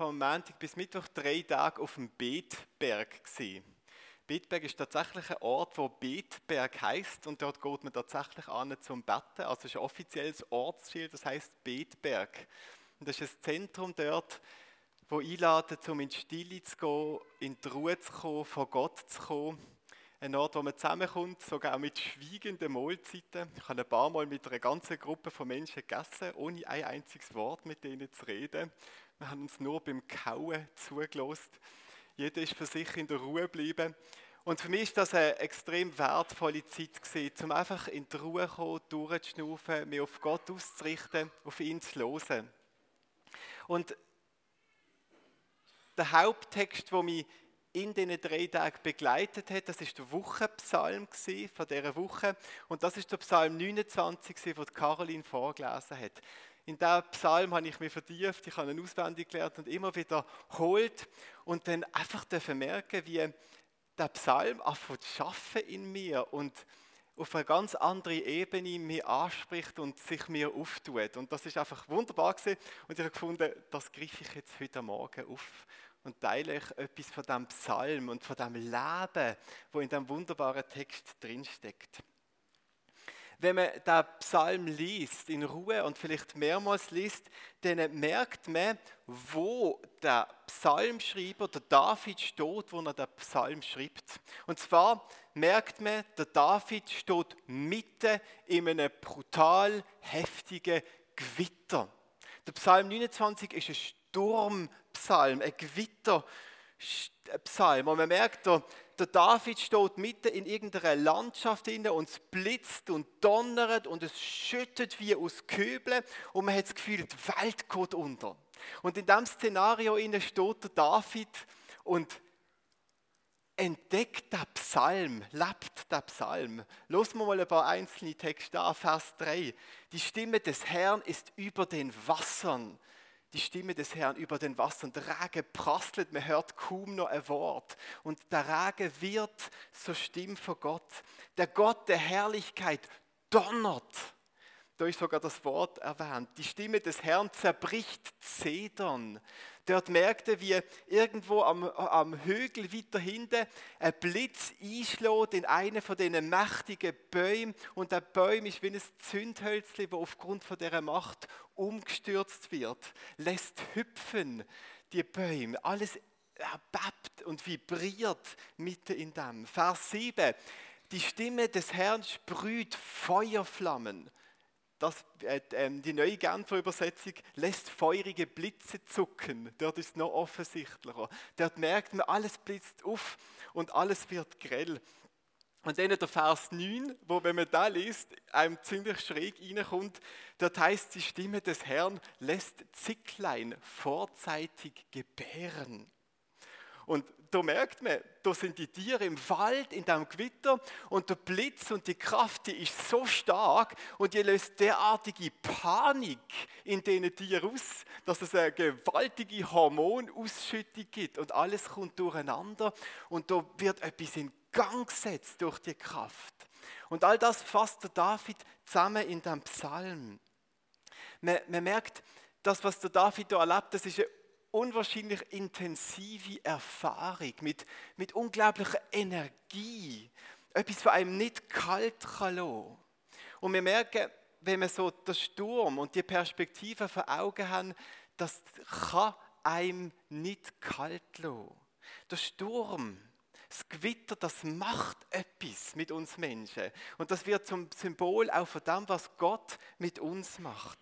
Vom Montag bis Mittwoch drei Tage auf dem Betberg gewesen. Betberg ist tatsächlich ein Ort, wo Betberg heißt und dort geht man tatsächlich an zum Betten. Also es ist ein offizielles Ortsschild, das heißt Betberg. Und das ist ein Zentrum dort, wo einladen, um in die Stille zu gehen, in die Ruhe zu kommen, vor Gott zu kommen. Ein Ort, wo man zusammenkommt, sogar mit schweigenden Mahlzeiten. Ich habe ein paar Mal mit einer ganzen Gruppe von Menschen gegessen, ohne ein einziges Wort mit denen zu reden. Wir haben uns nur beim Kauen zugelost. Jeder ist für sich in der Ruhe geblieben. Und für mich ist das eine extrem wertvolle Zeit gewesen, um einfach in die Ruhe zu kommen, durchzuschnaufen, mich auf Gott auszurichten, auf ihn zu hören. Und der Haupttext, der mich in diesen drei Tagen begleitet hat, das ist der Wochenpsalm von dieser Woche. Und das ist der Psalm 29, den Caroline vorgelesen hat. In diesem Psalm habe ich mich vertieft, ich habe ihn auswendig gelernt und immer wiederholt und dann einfach merken, wie der Psalm anfängt zu arbeiten in mir und auf eine ganz andere Ebene mich anspricht und sich mir auftut. Und das ist einfach wunderbar gewesen. Und ich habe gefunden, das greife ich jetzt heute Morgen auf und teile euch etwas von dem Psalm und von dem Leben, wo in dem wunderbaren Text drinsteckt wenn man den Psalm liest, in Ruhe und vielleicht mehrmals liest, dann merkt man, wo der Psalmschreiber, der David, steht, wo er den Psalm schreibt. Und zwar merkt man, der David steht mitten in einem brutal heftigen Gewitter. Der Psalm 29 ist ein Sturmpsalm, ein Gewitterpsalm. Und man merkt, der der David steht mitten in irgendeiner Landschaft inne und es blitzt und donnert und es schüttet wie aus Köbeln und man hat das Gefühl, die Welt geht unter. Und in diesem Szenario inne steht der David und entdeckt der Psalm, lebt der Psalm. Los wir mal ein paar einzelne Texte an, Vers 3. Die Stimme des Herrn ist über den Wassern die Stimme des Herrn über den Wasser und der Regen prasselt, man hört kaum noch ein Wort. Und der Regen wird zur Stimme von Gott. Der Gott der Herrlichkeit donnert. Da ist sogar das Wort erwähnt. Die Stimme des Herrn zerbricht Zedern. Dort merkte, wie irgendwo am, am Hügel weiter hinten ein Blitz einschlägt in einen von diesen mächtigen Bäumen. Und der Baum ist wie ein Zündhölzli, das aufgrund von dieser Macht umgestürzt wird. Lässt hüpfen die Bäume. Alles erbebt und vibriert mitten in dem. Vers 7. Die Stimme des Herrn sprüht Feuerflammen das, äh, ähm, die neue Genfer Übersetzung lässt feurige Blitze zucken. Dort ist es noch offensichtlicher. Dort merkt man, alles blitzt auf und alles wird grell. Und dann der Vers 9, wo, wenn man da liest, einem ziemlich schräg reinkommt, dort heißt, die Stimme des Herrn lässt Zicklein vorzeitig gebären. Und da merkt man, da sind die Tiere im Wald, in dem Gewitter und der Blitz und die Kraft, die ist so stark und die löst derartige Panik in diesen Tieren aus, dass es eine gewaltige Hormonausschüttung gibt und alles kommt durcheinander und da wird etwas in Gang gesetzt durch die Kraft. Und all das fasst der David zusammen in dem Psalm. Man, man merkt, das, was der David da erlebt, das ist eine unwahrscheinlich intensive Erfahrung, mit, mit unglaublicher Energie. Etwas, was einem nicht kalt kann lassen. Und wir merken, wenn wir so den Sturm und die Perspektive vor Augen haben, das kann einem nicht kalt lassen. Der Sturm, das Gewitter, das macht etwas mit uns Menschen. Und das wird zum Symbol auch von dem, was Gott mit uns macht.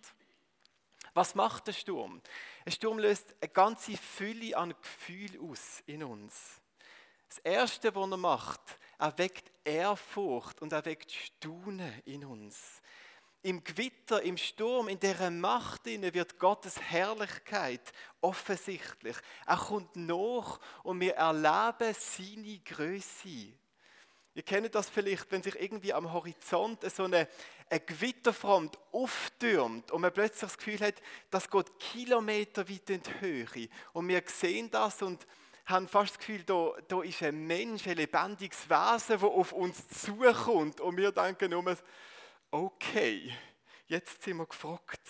Was macht der Sturm? Ein Sturm löst eine ganze Fülle an Gefühlen aus in uns. Das Erste, was er macht, er weckt Ehrfurcht und er weckt Staunen in uns. Im Gewitter, im Sturm, in dieser Macht wird Gottes Herrlichkeit offensichtlich. Er kommt nach und wir erleben seine Größe. Ihr kennt das vielleicht, wenn sich irgendwie am Horizont so eine, eine Gewitterfront auftürmt und man plötzlich das Gefühl hat, das geht Kilometer weit in die Höhe. Und wir sehen das und haben fast das Gefühl, da, da ist ein Mensch, ein lebendiges Wesen, das auf uns zukommt. Und wir denken nur, okay, jetzt sind wir gefragt.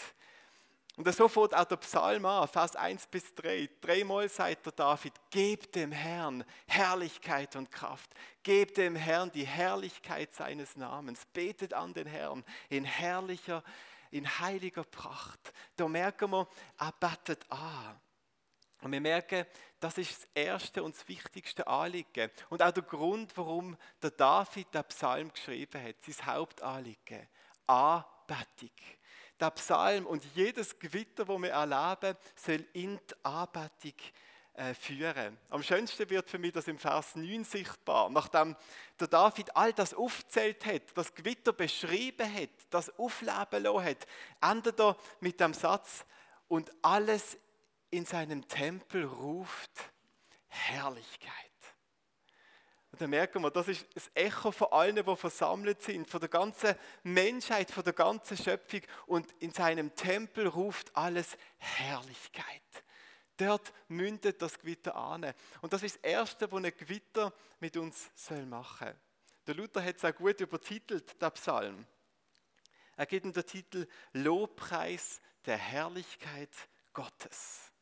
Und so fängt auch der Psalm an, Vers 1 bis 3. Dreimal sagt der David, gebt dem Herrn Herrlichkeit und Kraft. Gebt dem Herrn die Herrlichkeit seines Namens. Betet an den Herrn in herrlicher, in heiliger Pracht. Da merken wir, er betet an. Und wir merken, das ist das erste und das wichtigste Anliegen. Und auch der Grund, warum der David den Psalm geschrieben hat, sein Hauptanliegen. Anbetung. Der Psalm und jedes Gewitter, das wir erleben, soll in die Anbetung äh, führen. Am schönsten wird für mich das im Vers 9 sichtbar. Nachdem der David all das aufzählt hat, das Gewitter beschrieben hat, das aufleben lassen hat, endet er mit dem Satz, und alles in seinem Tempel ruft Herrlichkeit. Dann merken wir, das ist das Echo von allen, die versammelt sind, von der ganzen Menschheit, von der ganzen Schöpfung. Und in seinem Tempel ruft alles Herrlichkeit. Dort mündet das Gewitter an. Und das ist das Erste, was ein Gewitter mit uns machen soll. Der Luther hat es auch gut übertitelt, der Psalm. Er gibt ihm den Titel Lobpreis der Herrlichkeit Gottes.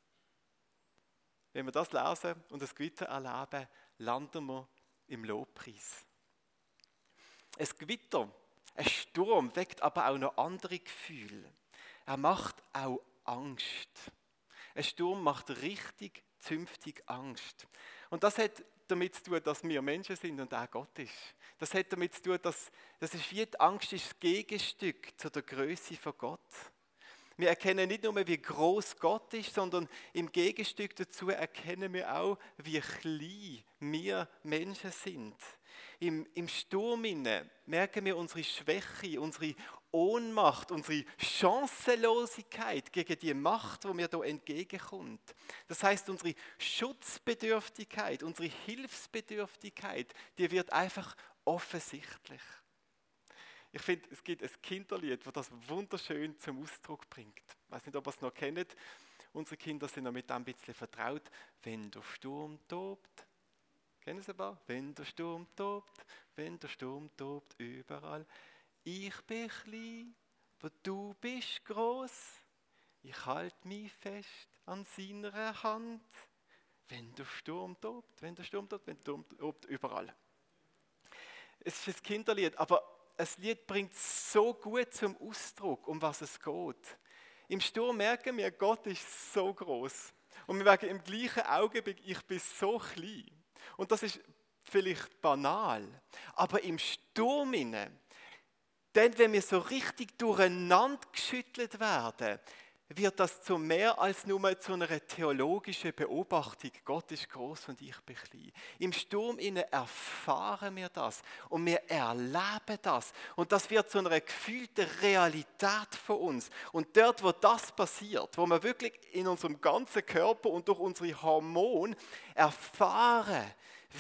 Wenn wir das lesen und das Gewitter erleben, landen wir im Lobpreis. Ein Gewitter, ein Sturm weckt aber auch noch andere Gefühle. Er macht auch Angst. Ein Sturm macht richtig zünftig Angst. Und das hat damit zu tun, dass wir Menschen sind und auch Gott ist. Das hat damit zu tun, dass das ist wie die Angst ist das Gegenstück zu der Größe von Gott. Wir erkennen nicht nur, wie groß Gott ist, sondern im Gegenstück dazu erkennen wir auch, wie klein wir Menschen sind. Im, im Sturm merken wir unsere Schwäche, unsere Ohnmacht, unsere Chancenlosigkeit gegen die Macht, wo mir da entgegenkommt. Das heißt, unsere Schutzbedürftigkeit, unsere Hilfsbedürftigkeit, die wird einfach offensichtlich. Ich finde, es gibt ein Kinderlied, das das wunderschön zum Ausdruck bringt. Ich weiß nicht, ob ihr es noch kennt. Unsere Kinder sind damit ein bisschen vertraut. Wenn der Sturm tobt, kennen Sie aber? Wenn der Sturm tobt, wenn der Sturm tobt, überall. Ich bin klein, aber du bist groß. Ich halte mich fest an seiner Hand. Wenn der Sturm tobt, wenn der Sturm tobt, wenn der Sturm tobt, überall. Es ist ein Kinderlied, aber ein Lied bringt so gut zum Ausdruck, um was es geht. Im Sturm merken wir, Gott ist so groß. Und wir merken im gleichen Augenblick, ich bin so klein. Und das ist vielleicht banal. Aber im Sturm, dann, wenn wir so richtig durcheinander geschüttelt werden, wird das zu mehr als nur zu einer theologischen Beobachtung. Gott ist groß und ich bin klein. Im Sturm innen erfahren wir das und wir erleben das. Und das wird zu einer gefühlten Realität von uns. Und dort, wo das passiert, wo wir wirklich in unserem ganzen Körper und durch unsere Hormone erfahren,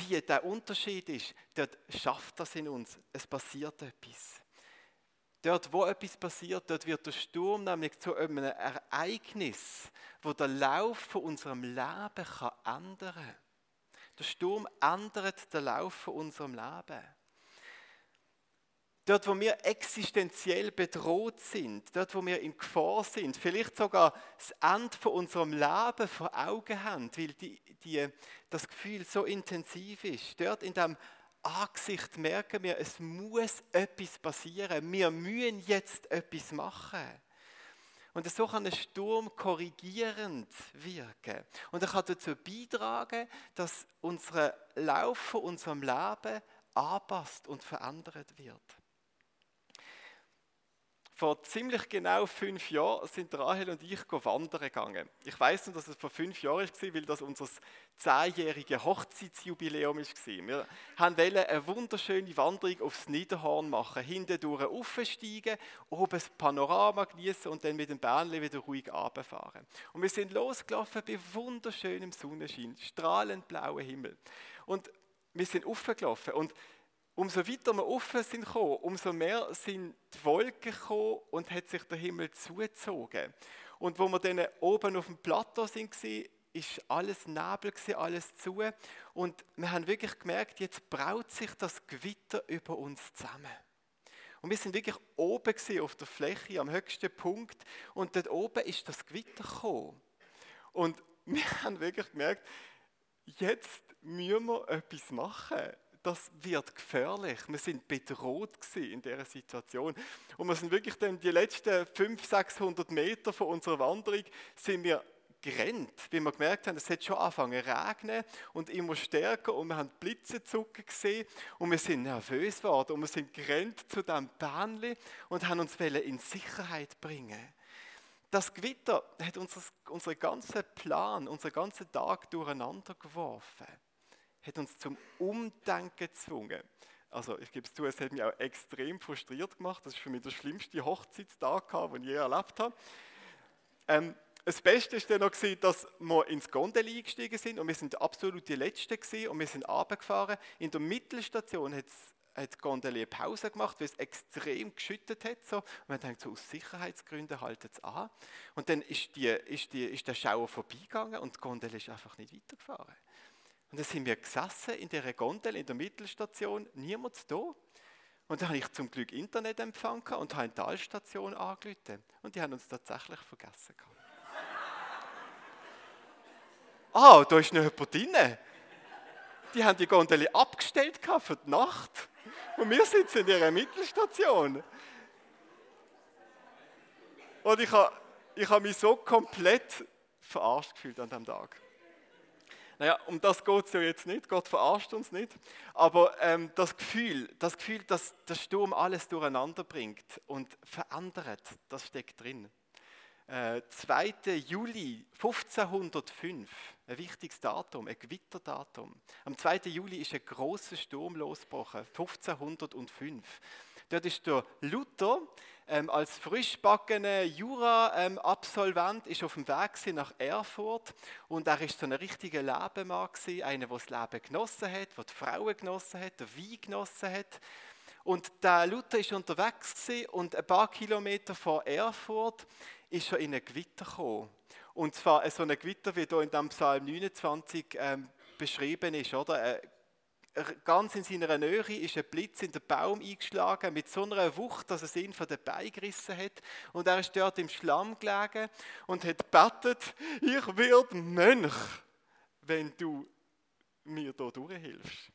wie der Unterschied ist, dort schafft das in uns. Es passiert etwas. Dort, wo etwas passiert, dort wird der Sturm nämlich zu einem Ereignis, wo der Lauf von unserem Leben kann ändern kann. Der Sturm ändert den Lauf von unserem Leben. Dort, wo wir existenziell bedroht sind, dort, wo wir in Gefahr sind, vielleicht sogar das Ende von unserem Leben vor Augen haben, weil die, die, das Gefühl so intensiv ist, dort in dem Angesicht merken wir, es muss etwas passieren. Wir müssen jetzt etwas machen. Und so kann ein Sturm korrigierend wirken. Und er kann dazu beitragen, dass unser Lauf von unserem Leben anpasst und verändert wird. Vor ziemlich genau fünf Jahren sind Rahel und ich wandern gegangen. Ich weiß noch, dass es vor fünf Jahren war, weil das unser zehnjähriges Hochzeitsjubiläum war. Wir wollten eine wunderschöne Wanderung aufs Niederhorn machen, hinten durch aufsteigen, oben das Panorama genießen und dann mit dem Bähnchen wieder ruhig runterfahren. Und wir sind losgelaufen bei wunderschönem Sonnenschein, strahlend blauem Himmel. Und wir sind aufgelaufen und umso weiter wir offen sind gekommen, umso mehr sind die Wolken gekommen und hat sich der Himmel zugezogen. Und wo wir dann oben auf dem Plateau sind, ist alles Nebel, alles zu. Und wir haben wirklich gemerkt, jetzt braut sich das Gewitter über uns zusammen. Und wir sind wirklich oben auf der Fläche, am höchsten Punkt. Und dort oben ist das Gewitter gekommen. Und wir haben wirklich gemerkt, jetzt müssen wir etwas machen. Das wird gefährlich. Wir sind bedroht in dieser Situation. Und wir sind wirklich dann die letzten 500, 600 Meter von unserer Wanderung sind wir gerannt, weil wir gemerkt haben, es hat schon angefangen zu regnen und immer stärker und wir haben Blitze zucken gesehen und wir sind nervös geworden und wir sind gerannt zu diesem Bähnchen und haben uns in Sicherheit bringen. Das Gewitter hat unseren ganzen Plan, unseren ganzen Tag durcheinander geworfen, hat uns zum Umdenken gezwungen. Also ich gebe es zu, es hat mich auch extrem frustriert gemacht. Das ist für mich der schlimmste Hochzeitstag, den ich je erlebt habe. Ähm, das Beste war dann noch, dass wir ins Gondel eingestiegen sind und wir sind absolut die Letzten gewesen und wir sind runtergefahren. In der Mittelstation hat die Gondel eine Pause gemacht, weil es extrem geschüttet hat. So. Und wir haben so aus Sicherheitsgründen halten es an. Und dann ist, die, ist, die, ist der Schauer vorbeigegangen und die Gondel ist einfach nicht weitergefahren. Und dann sind wir gesessen in dieser Gondel in der Mittelstation, niemand da. Und dann habe ich zum Glück Internetempfang und habe eine Talstation angerufen. Und die haben uns tatsächlich vergessen gehabt. ah, da ist noch jemand drin. Die haben die Gondel abgestellt für die Nacht. Und wir sitzen in ihrer Mittelstation. Und ich habe, ich habe mich so komplett verarscht gefühlt an diesem Tag. Naja, um das geht es ja jetzt nicht, Gott verarscht uns nicht. Aber ähm, das Gefühl, das Gefühl, dass der Sturm alles durcheinander bringt und verändert, das steckt drin. 2. Äh, Juli 1505, ein wichtiges Datum, ein Gewitterdatum. Am 2. Juli ist ein großer Sturm losgebrochen, 1505. Dort ist der Luther ähm, als frischbackener Jura-Absolvent ähm, auf dem Weg nach Erfurt und er ist so ein richtiger Lebemann einer, der das Leben genossen hat, der die Frauen genossen hat, der Wein genossen hat. Und der Luther ist unterwegs und ein paar Kilometer vor Erfurt ist er in ein Gewitter gekommen. Und zwar so ein Gewitter, wie hier in dem Psalm 29 ähm, beschrieben ist, oder? Äh, ganz in seiner Nähe ist ein Blitz in den Baum eingeschlagen, mit so einer Wucht, dass es ihn von den Beinen gerissen hat. Und er ist dort im Schlamm gelegen und hat gebetet, ich werde Mönch, wenn du mir hier durchhilfst.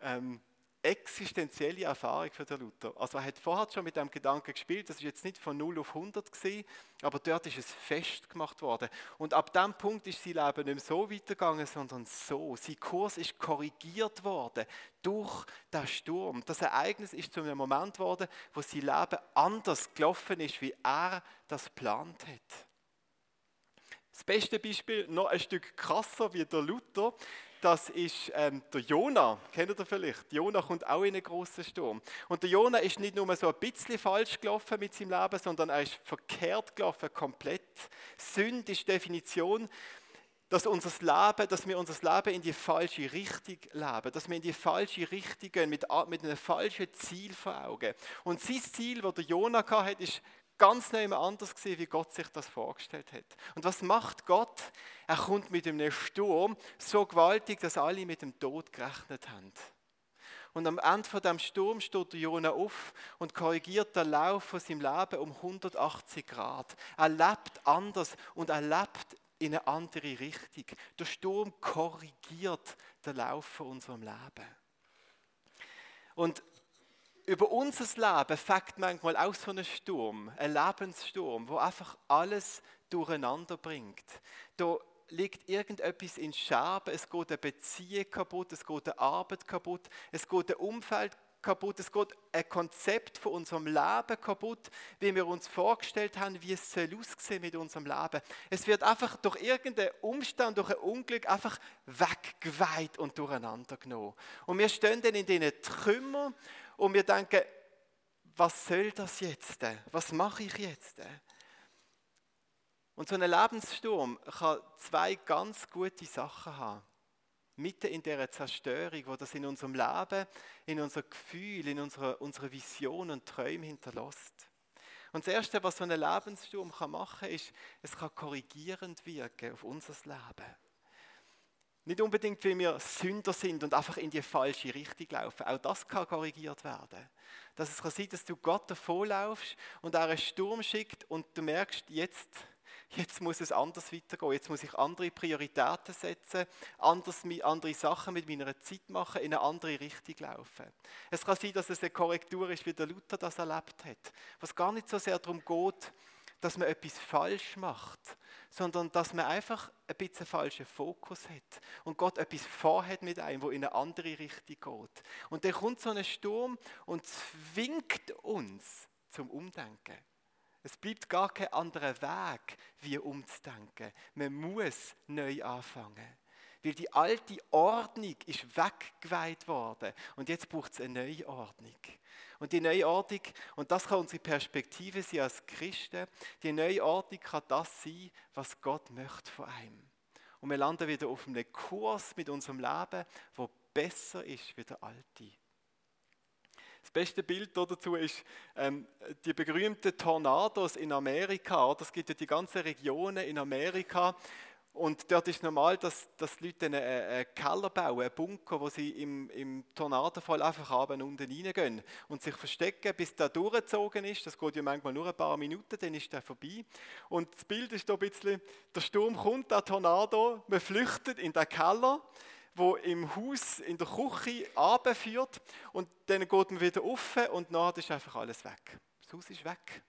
Ähm, existenzielle Erfahrung für den Luther. Also er hat vorher schon mit dem Gedanken gespielt, das ist jetzt nicht von 0 auf 100 gewesen, aber dort ist es festgemacht worden. Und ab dem Punkt ist sein Leben nicht mehr so weitergegangen, sondern so. Sein Kurs ist korrigiert worden durch den Sturm. Das Ereignis ist zu einem Moment geworden, wo sein Leben anders gelaufen ist, wie er das geplant hat. Das beste Beispiel, noch ein Stück krasser wie der Luther, das ist ähm, der Jona. Kennt ihr vielleicht? Jona kommt auch in einen großen Sturm. Und der Jona ist nicht nur so ein bisschen falsch gelaufen mit seinem Leben, sondern er ist verkehrt gelaufen, komplett. Sünde ist Definition, dass, unser Leben, dass wir unser Leben in die falsche Richtung leben, dass wir in die falsche Richtung gehen, mit, mit einem falschen Ziel vor Augen. Und sein Ziel, das der Jona hatte, ist ganz neu anders gewesen, wie Gott sich das vorgestellt hat. Und was macht Gott? Er kommt mit einem Sturm so gewaltig, dass alle mit dem Tod gerechnet haben. Und am Ende von dem Sturm steht der Jona auf und korrigiert den Lauf von seinem Leben um 180 Grad. Er lebt anders und er lebt in eine andere Richtung. Der Sturm korrigiert den Lauf von unserem Leben. Und über unser Leben fängt manchmal auch so ein Sturm, ein Lebenssturm, wo einfach alles durcheinander bringt. Da liegt irgendetwas in Scherben, es geht eine Beziehung kaputt, es geht eine Arbeit kaputt, es geht ein Umfeld kaputt, es geht ein Konzept von unserem Leben kaputt, wie wir uns vorgestellt haben, wie es soll aussehen mit unserem Leben. Es wird einfach durch irgendeinen Umstand, durch ein Unglück einfach weggeweiht und durcheinander genommen. Und wir stehen dann in diesen Trümmern und wir denken, was soll das jetzt? Was mache ich jetzt? Und so ein Lebenssturm kann zwei ganz gute Sachen haben. Mitten in dieser Zerstörung, wo das in unserem Leben, in unser Gefühl, in unserer, unserer Vision und Träume hinterlässt. Und das Erste, was so ein Lebenssturm kann machen kann, ist, es kann korrigierend wirken auf unser Leben. Nicht unbedingt, weil wir Sünder sind und einfach in die falsche Richtung laufen. Auch das kann korrigiert werden. Dass es kann sein, dass du Gott davonlaufst und er einen Sturm schickt und du merkst, jetzt, jetzt muss es anders weitergehen. Jetzt muss ich andere Prioritäten setzen, anders, andere Sachen mit meiner Zeit machen, in eine andere Richtung laufen. Es kann sein, dass es eine Korrektur ist, wie der Luther das erlebt hat. Was gar nicht so sehr darum geht, dass man etwas falsch macht, sondern dass man einfach ein bisschen falschen Fokus hat und Gott etwas vorhat mit einem, wo in eine andere Richtung geht. Und dann kommt so ein Sturm und zwingt uns zum Umdenken. Es bleibt gar kein anderer Weg, wie umzudenken. Man muss neu anfangen. Weil die alte Ordnung ist weggeweiht worden und jetzt braucht es eine neue Ordnung. Und die neue Ordnung, und das kann unsere Perspektive sein als Christen, die neue Ordnung kann das sein, was Gott möchte von einem. Und wir landen wieder auf einem Kurs mit unserem Leben, wo besser ist wie der alte. Das beste Bild dazu ist ähm, die berühmten Tornados in Amerika. Das gibt ja die ganzen Regionen in Amerika, und dort ist normal, dass, dass die Leute einen, einen Keller bauen, einen Bunker, wo sie im, im Tornadofall einfach abends unten reingehen und sich verstecken, bis der durchgezogen ist. Das geht ja manchmal nur ein paar Minuten, dann ist der vorbei. Und das Bild ist da ein bisschen, der Sturm kommt, der Tornado, man flüchtet in den Keller, wo im Haus, in der Küche abführt und dann geht man wieder auf und dann ist einfach alles weg. Das Haus ist weg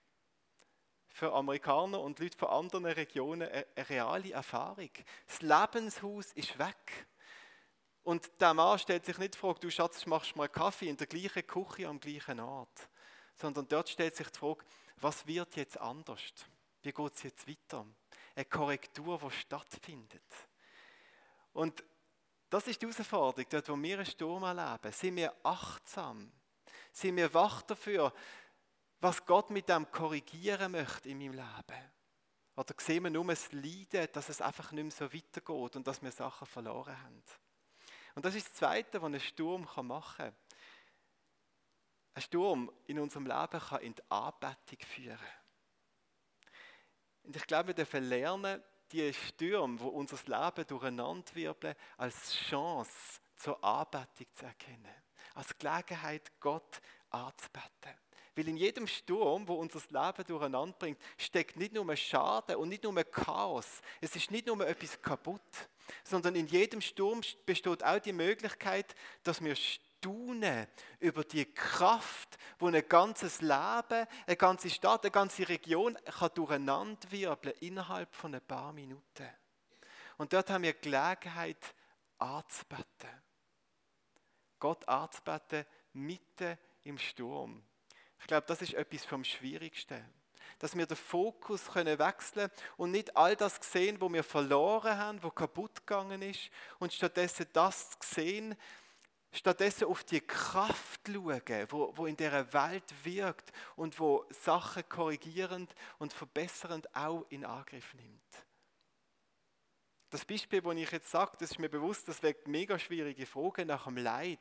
für Amerikaner und Leute von anderen Regionen eine, reale Erfahrung. Das Lebenshaus ist weg. Und der Mann stellt sich nicht die Frage, du Schatz, machst du mal Kaffee in der gleichen Küche am gleichen Ort. Sondern dort stellt sich die Frage, was wird jetzt anders? Wie geht es jetzt weiter? Eine Korrektur, die stattfindet. Und das ist die Herausforderung, dort wo wir einen Sturm erleben. Sind wir achtsam? Sind wir wach dafür, was Gott mit dem korrigieren möchte in meinem Leben? Oder sehen wir nur das Leiden, dass es einfach nicht mehr so weitergeht und dass wir Sachen verloren haben? Und das ist das Zweite, was ein Sturm machen kann. Ein Sturm in unserem Leben kann in die Anbetung führen. Und ich glaube, wir dürfen lernen, die Stürme, die unser Leben durcheinanderwirbeln, als Chance zur Anbetung zu erkennen. Als Gelegenheit, Gott anzubeten. Weil in jedem Sturm, wo unser Leben durcheinander bringt, steckt nicht nur Schaden und nicht nur Chaos. Es ist nicht nur etwas kaputt, sondern in jedem Sturm besteht auch die Möglichkeit, dass wir staunen über die Kraft, wo ein ganzes Leben, eine ganze Stadt, eine ganze Region kann durcheinanderwirbeln innerhalb von ein paar Minuten. Und dort haben wir Gelegenheit anzubeten. Gott anzubeten mitten im Sturm. Ich glaube, das ist etwas vom Schwierigsten. Dass wir den Fokus können wechseln und nicht all das sehen, wo wir verloren haben, wo kaputt gegangen ist, und stattdessen das sehen, stattdessen auf die Kraft schauen, wo, wo in dieser Welt wirkt und wo Sachen korrigierend und verbessernd auch in Angriff nimmt. Das Beispiel, das ich jetzt sage, das ist mir bewusst, das weckt mega schwierige Fragen nach dem Leid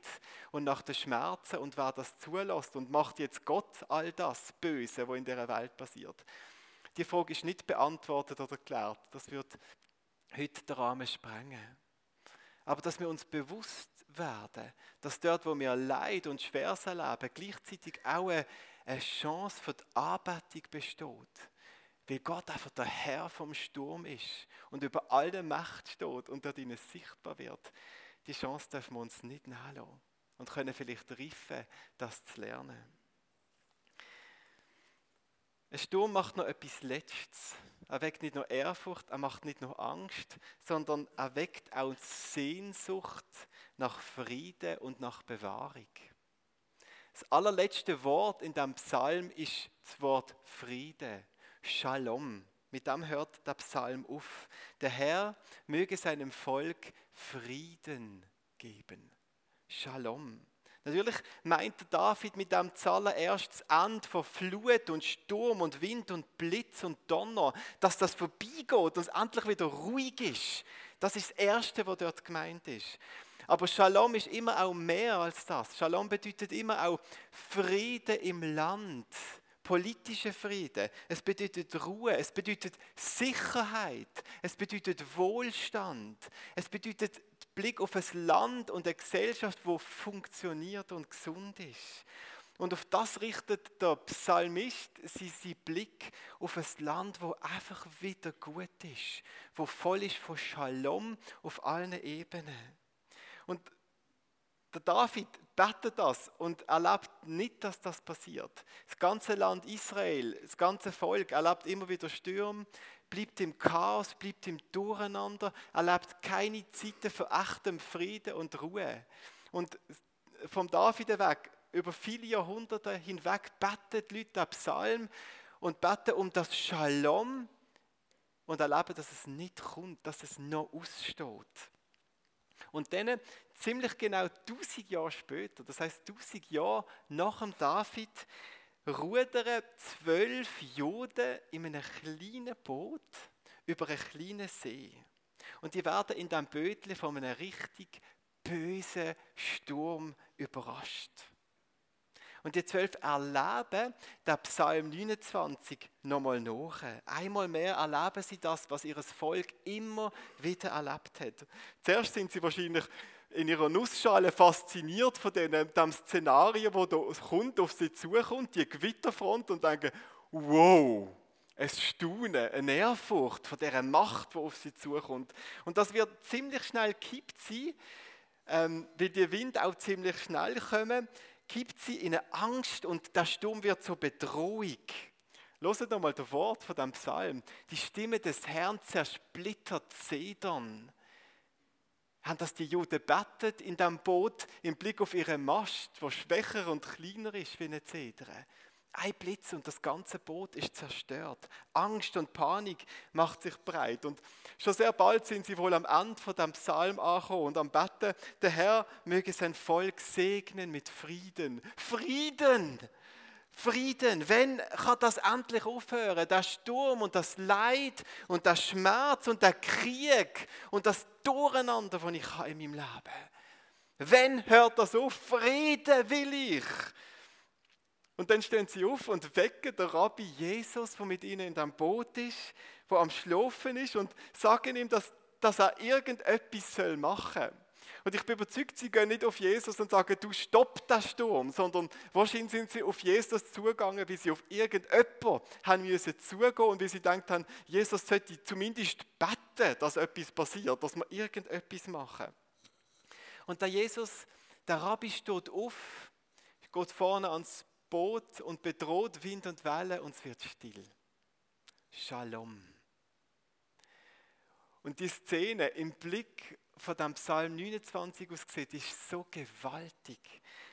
und nach den Schmerzen und wer das zulässt und macht jetzt Gott all das Böse, was in der Welt passiert. Die Frage ist nicht beantwortet oder geklärt. Das wird heute den Rahmen sprengen. Aber dass wir uns bewusst werden, dass dort, wo wir Leid und Schweres erleben, gleichzeitig auch eine Chance für die Anbetung besteht weil Gott einfach der Herr vom Sturm ist und über alle Macht steht und dort ihnen sichtbar wird. Die Chance dürfen wir uns nicht nachlassen und können vielleicht reifen, das zu lernen. Ein Sturm macht noch etwas Letztes. Er weckt nicht nur Ehrfurcht, er macht nicht nur Angst, sondern er weckt auch Sehnsucht nach Frieden und nach Bewahrung. Das allerletzte Wort in dem Psalm ist das Wort Friede. Shalom. Mit dem hört der Psalm auf. Der Herr möge seinem Volk Frieden geben. Shalom. Natürlich meint David mit dem zuallererst das Ende von Flut und Sturm und Wind und Blitz und Donner, dass das vorbeigeht und es endlich wieder ruhig ist. Das ist das Erste, was dort gemeint ist. Aber Shalom ist immer auch mehr als das. Shalom bedeutet immer auch Friede im Land politischer Frieden, es bedeutet Ruhe, es bedeutet Sicherheit, es bedeutet Wohlstand, es bedeutet Blick auf ein Land und eine Gesellschaft, wo funktioniert und gesund ist. Und auf das richtet der Psalmist seinen Blick auf ein Land, wo einfach wieder gut ist, wo voll ist von Shalom auf allen Ebenen. Und der David betet das und erlebt nicht, dass das passiert. Das ganze Land Israel, das ganze Volk erlebt immer wieder Stürme, bleibt im Chaos, bleibt im Durcheinander, erlebt keine Zeiten für echtem Frieden und Ruhe. Und vom David weg, über viele Jahrhunderte hinweg, beten die Leute den Psalm und beten um das Shalom und erleben, dass es nicht kommt, dass es noch aussteht. Und dann, ziemlich genau 1000 Jahre später, das heißt 1000 Jahre nach dem David, rudern zwölf Juden in einem kleinen Boot über einen kleinen See. Und die werden in diesem Bötchen von einem richtig bösen Sturm überrascht. Und die zwölf erleben den Psalm 29 nochmal nach. Einmal mehr erleben sie das, was ihr Volk immer wieder erlebt hat. Zuerst sind sie wahrscheinlich in ihrer Nussschale fasziniert von dem, dem Szenario, wo da kommt, auf sie zukommt, die Gewitterfront und denken, wow, ein Staunen, eine Ehrfurcht von dieser Macht, die auf sie zukommt. Und das wird ziemlich schnell kippt sein, ähm, weil die Wind auch ziemlich schnell kommen, kippt sie in eine Angst und der Sturm wird zur Bedrohung. Hört doch mal das Wort von dem Psalm. Die Stimme des Herrn zersplittert Zedern haben das die Juden bettet in dem Boot im Blick auf ihren Mast, wo schwächer und kleiner ist wie eine Zedre. Ein Blitz und das ganze Boot ist zerstört. Angst und Panik macht sich breit. Und schon sehr bald sind sie wohl am Ende von dem Psalm angekommen und am Betten, der Herr möge sein Volk segnen mit Frieden. Frieden! Frieden. Wenn kann das endlich aufhören? Der Sturm und das Leid und der Schmerz und der Krieg und das Durcheinander, das ich habe in meinem Leben. Wenn hört das auf? Frieden will ich. Und dann stehen sie auf und wecken den Rabbi Jesus, der mit ihnen in dem Boot ist, der am Schlafen ist und sagen ihm, dass, dass er irgendetwas machen soll. Und ich bin überzeugt, sie gehen nicht auf Jesus und sagen, du stopp den Sturm, sondern wahrscheinlich sind sie auf Jesus zugegangen, wie sie auf irgendjemanden haben müssen zugehen und wie sie gedacht haben, Jesus sollte zumindest beten, dass etwas passiert, dass wir irgendetwas machen. Und der Jesus, der Rabbi steht auf, geht vorne ans Boot und bedroht Wind und Wellen und es wird still. Shalom. Und die Szene im Blick von dem Psalm 29 aus sieht, ist so gewaltig.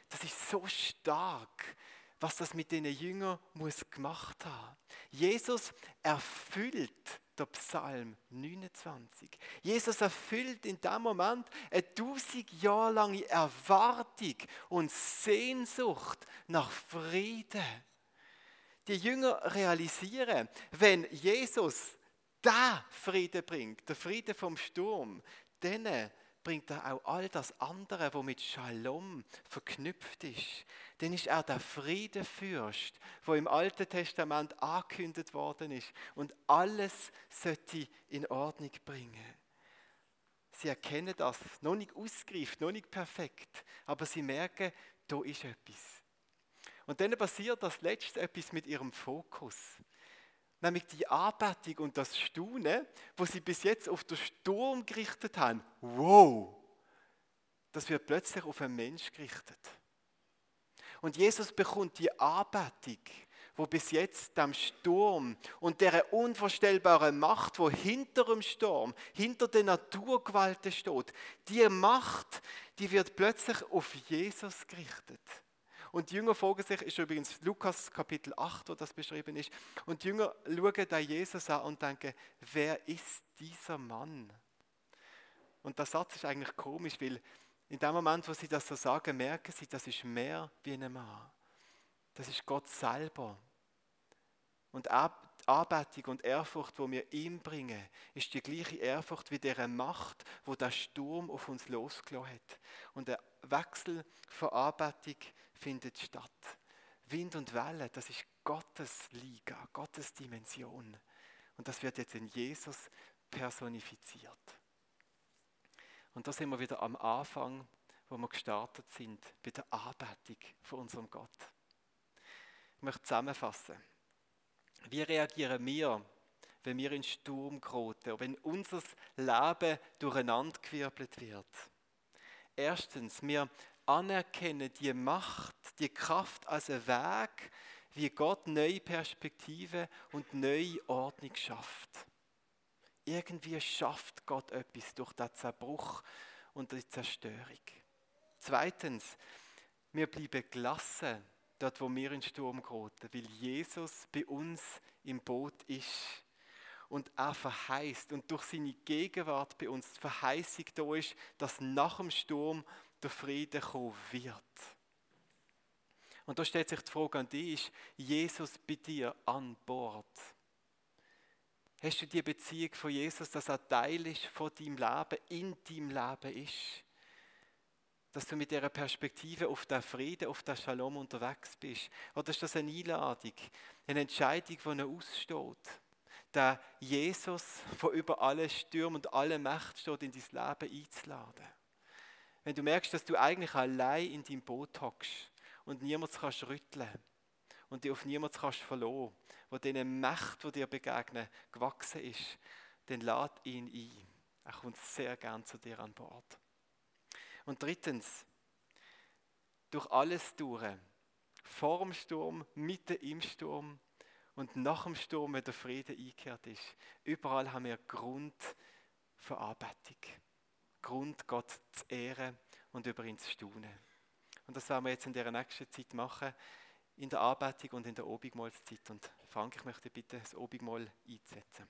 Das ist so stark, was das mit den Jüngern muss gemacht haben. Jesus erfüllt der Psalm 29. Jesus erfüllt in dem Moment eine tausend Jahre lange Erwartung und Sehnsucht nach Frieden. Die Jünger realisieren, wenn Jesus da Frieden bringt, der Friede vom Sturm, dann bringt er auch all das andere, wo mit Shalom verknüpft ist. Dann ist er der Friedefürst, wo im Alten Testament angekündigt worden ist und alles sollte in Ordnung bringen. Sie erkennen das, noch nicht ausgereift, noch nicht perfekt, aber sie merken, da ist etwas. Und dann passiert das letzte etwas mit ihrem Fokus nämlich die Anbetung und das Staunen, wo sie bis jetzt auf den Sturm gerichtet haben. Wow! Das wird plötzlich auf einen Mensch gerichtet. Und Jesus bekommt die Anbetung, wo bis jetzt dem Sturm und der unvorstellbaren Macht, wo hinter dem Sturm, hinter der Naturgewalten steht, die Macht, die wird plötzlich auf Jesus gerichtet. Und die Jünger fragen sich, ist übrigens Lukas Kapitel 8, wo das beschrieben ist, und die Jünger schauen da Jesus an und denken, wer ist dieser Mann? Und der Satz ist eigentlich komisch, weil in dem Moment, wo sie das so sagen, merken sie, das ist mehr wie ein Mann. Das ist Gott selber. Und Anbetung und Ehrfurcht, wo wir ihm bringen, ist die gleiche Ehrfurcht wie der Macht, wo der Sturm auf uns losgelassen hat. Und der Wechsel von Anbetung findet statt. Wind und Welle, das ist Gottes Liga, Gottes Dimension. Und das wird jetzt in Jesus personifiziert. Und da sind wir wieder am Anfang, wo wir gestartet sind, bei der Anbetung von unserem Gott. Ich möchte zusammenfassen. Wie reagieren wir, wenn wir in Sturm geraten, wenn unser Leben durcheinandergewirbelt wird? Erstens, wir anerkennen die Macht, die Kraft als einen Weg, wie Gott neue Perspektiven und neue Ordnung schafft. Irgendwie schafft Gott etwas durch den Zerbruch und die Zerstörung. Zweitens, wir bleiben gelassen, dort wo wir in den Sturm geraten, weil Jesus bei uns im Boot ist und er verheißt und durch seine Gegenwart bei uns die Verheißung da ist, dass nach dem Sturm der Friede kommen wird. Und da stellt sich die Frage an dich, ist Jesus bei dir an Bord? Hast du die Beziehung von Jesus, dass er Teil ist von deinem Leben, in deinem Leben ist? Dass du mit dieser Perspektive auf den Frieden, auf den Shalom unterwegs bist? Oder ist das eine Einladung, eine Entscheidung, die er aussteht? Der Jesus von über alle Stürmen und alle Macht steht, in dein Leben einzuladen. Wenn du merkst, dass du eigentlich allein in deinem Boot hockst und niemand kannst rütteln und dich auf niemand kannst verlassen, wo diese Macht, die dir begegnen, gewachsen ist, dann lad ihn ein. Er kommt sehr gern zu dir an Bord. Und drittens, durch alles durch, vor dem Sturm, mitten im Sturm und nach dem Sturm, wenn der Friede eingekehrt ist, überall haben wir Grund für Anbetung. Grund, Gott zu ehren und über ihn zu staunen. Und das werden wir jetzt in der nächsten Zeit machen, in der Anbetung und in der Obigmalszeit. Und Frank, ich möchte bitte das Obigmal einsetzen.